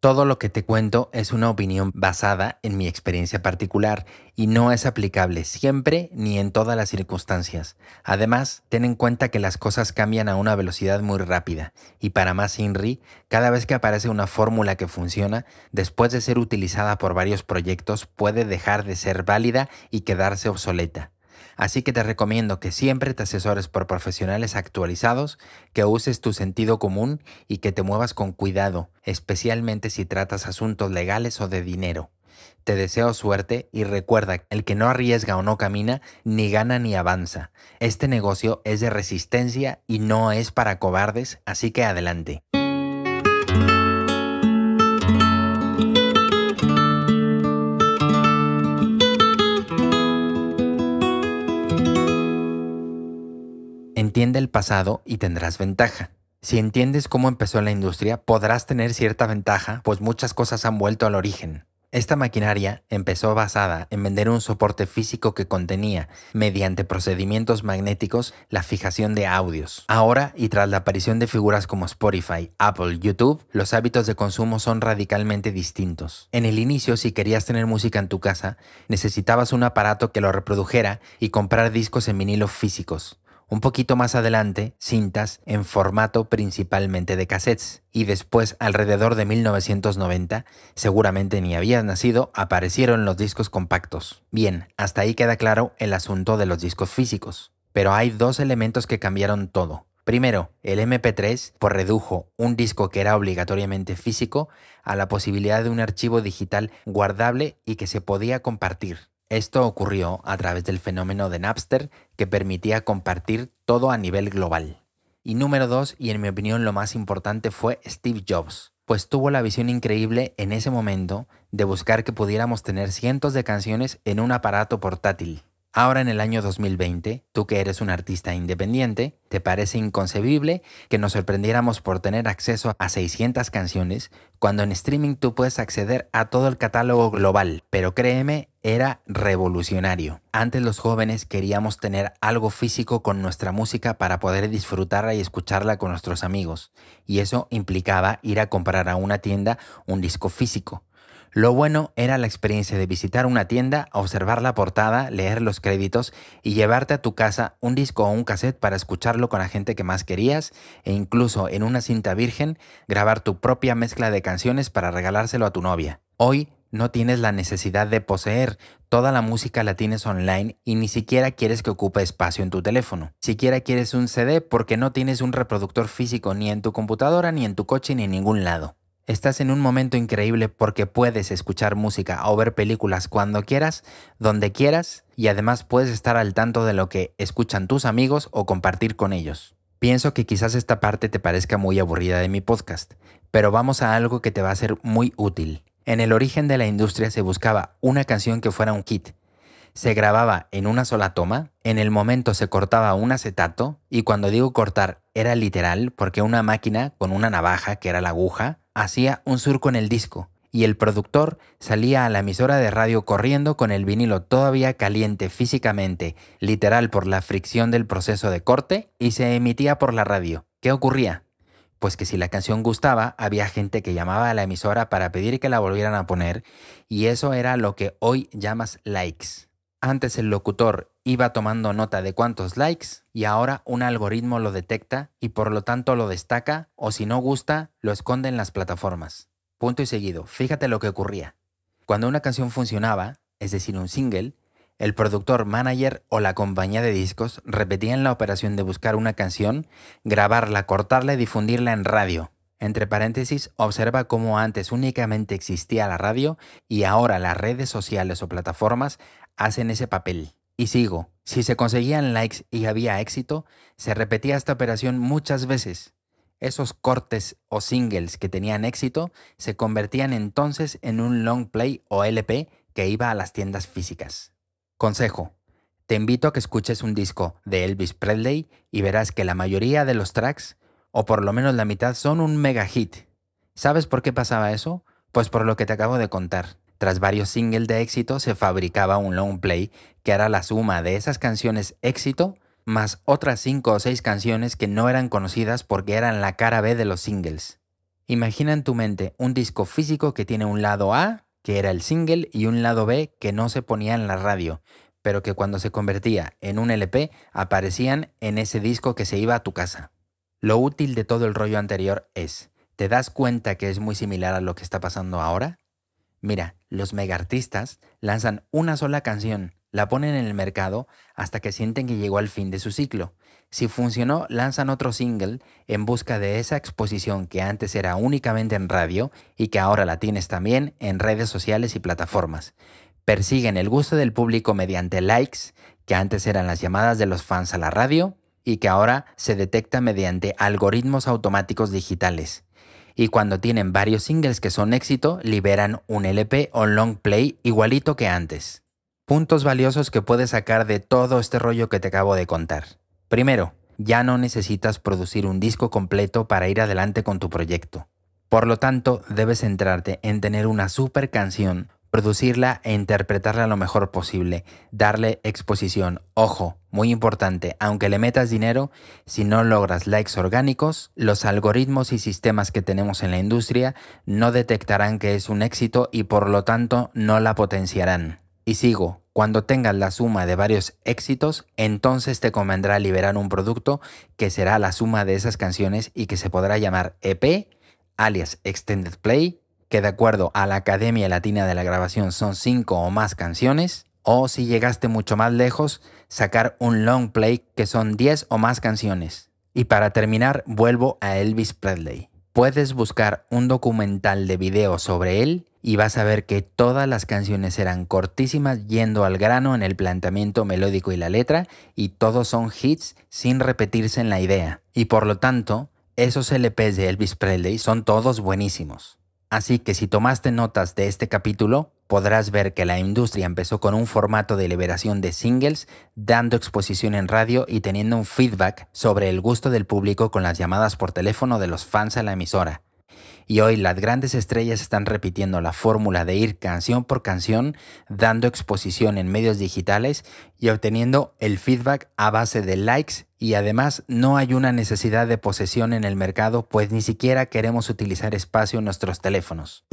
Todo lo que te cuento es una opinión basada en mi experiencia particular y no es aplicable siempre ni en todas las circunstancias. Además, ten en cuenta que las cosas cambian a una velocidad muy rápida y para más INRI, cada vez que aparece una fórmula que funciona, después de ser utilizada por varios proyectos, puede dejar de ser válida y quedarse obsoleta. Así que te recomiendo que siempre te asesores por profesionales actualizados, que uses tu sentido común y que te muevas con cuidado, especialmente si tratas asuntos legales o de dinero. Te deseo suerte y recuerda, el que no arriesga o no camina, ni gana ni avanza. Este negocio es de resistencia y no es para cobardes, así que adelante. Entiende el pasado y tendrás ventaja. Si entiendes cómo empezó la industria, podrás tener cierta ventaja, pues muchas cosas han vuelto al origen. Esta maquinaria empezó basada en vender un soporte físico que contenía, mediante procedimientos magnéticos, la fijación de audios. Ahora, y tras la aparición de figuras como Spotify, Apple, YouTube, los hábitos de consumo son radicalmente distintos. En el inicio, si querías tener música en tu casa, necesitabas un aparato que lo reprodujera y comprar discos en vinilo físicos. Un poquito más adelante, cintas en formato principalmente de cassettes. Y después, alrededor de 1990, seguramente ni habías nacido, aparecieron los discos compactos. Bien, hasta ahí queda claro el asunto de los discos físicos. Pero hay dos elementos que cambiaron todo. Primero, el MP3 por redujo un disco que era obligatoriamente físico a la posibilidad de un archivo digital guardable y que se podía compartir. Esto ocurrió a través del fenómeno de Napster que permitía compartir todo a nivel global. Y número dos, y en mi opinión lo más importante, fue Steve Jobs, pues tuvo la visión increíble en ese momento de buscar que pudiéramos tener cientos de canciones en un aparato portátil. Ahora en el año 2020, tú que eres un artista independiente, ¿te parece inconcebible que nos sorprendiéramos por tener acceso a 600 canciones cuando en streaming tú puedes acceder a todo el catálogo global? Pero créeme, era revolucionario. Antes los jóvenes queríamos tener algo físico con nuestra música para poder disfrutarla y escucharla con nuestros amigos, y eso implicaba ir a comprar a una tienda un disco físico. Lo bueno era la experiencia de visitar una tienda, observar la portada, leer los créditos y llevarte a tu casa un disco o un cassette para escucharlo con la gente que más querías e incluso en una cinta virgen grabar tu propia mezcla de canciones para regalárselo a tu novia. Hoy no tienes la necesidad de poseer, toda la música la tienes online y ni siquiera quieres que ocupe espacio en tu teléfono. Siquiera quieres un CD porque no tienes un reproductor físico ni en tu computadora, ni en tu coche, ni en ningún lado. Estás en un momento increíble porque puedes escuchar música o ver películas cuando quieras, donde quieras y además puedes estar al tanto de lo que escuchan tus amigos o compartir con ellos. Pienso que quizás esta parte te parezca muy aburrida de mi podcast, pero vamos a algo que te va a ser muy útil. En el origen de la industria se buscaba una canción que fuera un kit. Se grababa en una sola toma, en el momento se cortaba un acetato, y cuando digo cortar era literal porque una máquina con una navaja, que era la aguja, hacía un surco en el disco y el productor salía a la emisora de radio corriendo con el vinilo todavía caliente físicamente, literal por la fricción del proceso de corte, y se emitía por la radio. ¿Qué ocurría? Pues que si la canción gustaba, había gente que llamaba a la emisora para pedir que la volvieran a poner, y eso era lo que hoy llamas likes. Antes el locutor iba tomando nota de cuántos likes y ahora un algoritmo lo detecta y por lo tanto lo destaca o si no gusta lo esconde en las plataformas. Punto y seguido, fíjate lo que ocurría. Cuando una canción funcionaba, es decir, un single, el productor, manager o la compañía de discos repetían la operación de buscar una canción, grabarla, cortarla y difundirla en radio. Entre paréntesis, observa cómo antes únicamente existía la radio y ahora las redes sociales o plataformas hacen ese papel. Y sigo, si se conseguían likes y había éxito, se repetía esta operación muchas veces. Esos cortes o singles que tenían éxito se convertían entonces en un long play o LP que iba a las tiendas físicas. Consejo. Te invito a que escuches un disco de Elvis Presley y verás que la mayoría de los tracks, o por lo menos la mitad, son un mega hit. ¿Sabes por qué pasaba eso? Pues por lo que te acabo de contar. Tras varios singles de éxito se fabricaba un long play que era la suma de esas canciones éxito más otras 5 o 6 canciones que no eran conocidas porque eran la cara B de los singles. Imagina en tu mente un disco físico que tiene un lado A, que era el single, y un lado B que no se ponía en la radio, pero que cuando se convertía en un LP aparecían en ese disco que se iba a tu casa. Lo útil de todo el rollo anterior es, ¿te das cuenta que es muy similar a lo que está pasando ahora? Mira, los megaartistas lanzan una sola canción, la ponen en el mercado hasta que sienten que llegó al fin de su ciclo. Si funcionó, lanzan otro single en busca de esa exposición que antes era únicamente en radio y que ahora la tienes también en redes sociales y plataformas. Persiguen el gusto del público mediante likes, que antes eran las llamadas de los fans a la radio y que ahora se detecta mediante algoritmos automáticos digitales. Y cuando tienen varios singles que son éxito, liberan un LP o long play igualito que antes. Puntos valiosos que puedes sacar de todo este rollo que te acabo de contar. Primero, ya no necesitas producir un disco completo para ir adelante con tu proyecto. Por lo tanto, debes centrarte en tener una super canción, producirla e interpretarla lo mejor posible, darle exposición. Ojo, muy importante, aunque le metas dinero, si no logras likes orgánicos, los algoritmos y sistemas que tenemos en la industria no detectarán que es un éxito y por lo tanto no la potenciarán. Y sigo, cuando tengas la suma de varios éxitos, entonces te convendrá liberar un producto que será la suma de esas canciones y que se podrá llamar EP, alias Extended Play, que de acuerdo a la Academia Latina de la Grabación son 5 o más canciones, o si llegaste mucho más lejos, sacar un long play que son 10 o más canciones. Y para terminar, vuelvo a Elvis Presley. Puedes buscar un documental de video sobre él y vas a ver que todas las canciones eran cortísimas yendo al grano en el planteamiento melódico y la letra y todos son hits sin repetirse en la idea. Y por lo tanto, esos LPs de Elvis Presley son todos buenísimos. Así que si tomaste notas de este capítulo, podrás ver que la industria empezó con un formato de liberación de singles, dando exposición en radio y teniendo un feedback sobre el gusto del público con las llamadas por teléfono de los fans a la emisora. Y hoy las grandes estrellas están repitiendo la fórmula de ir canción por canción, dando exposición en medios digitales y obteniendo el feedback a base de likes y además no hay una necesidad de posesión en el mercado pues ni siquiera queremos utilizar espacio en nuestros teléfonos.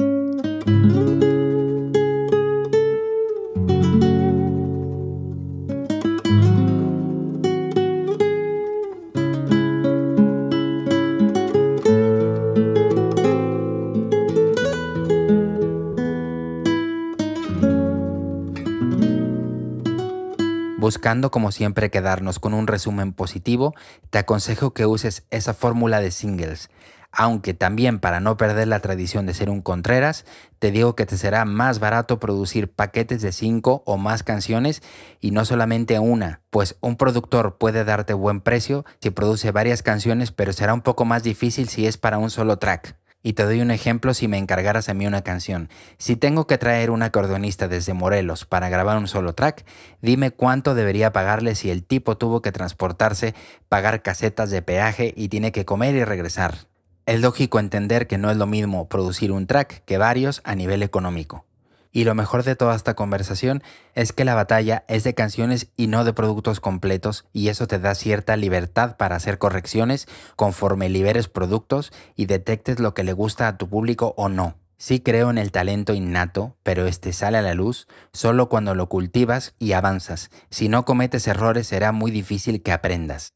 Buscando como siempre quedarnos con un resumen positivo, te aconsejo que uses esa fórmula de singles, aunque también para no perder la tradición de ser un Contreras, te digo que te será más barato producir paquetes de 5 o más canciones y no solamente una, pues un productor puede darte buen precio si produce varias canciones, pero será un poco más difícil si es para un solo track. Y te doy un ejemplo si me encargaras a mí una canción. Si tengo que traer un acordeonista desde Morelos para grabar un solo track, dime cuánto debería pagarle si el tipo tuvo que transportarse, pagar casetas de peaje y tiene que comer y regresar. Es lógico entender que no es lo mismo producir un track que varios a nivel económico. Y lo mejor de toda esta conversación es que la batalla es de canciones y no de productos completos y eso te da cierta libertad para hacer correcciones conforme liberes productos y detectes lo que le gusta a tu público o no. Sí creo en el talento innato, pero este sale a la luz solo cuando lo cultivas y avanzas. Si no cometes errores será muy difícil que aprendas.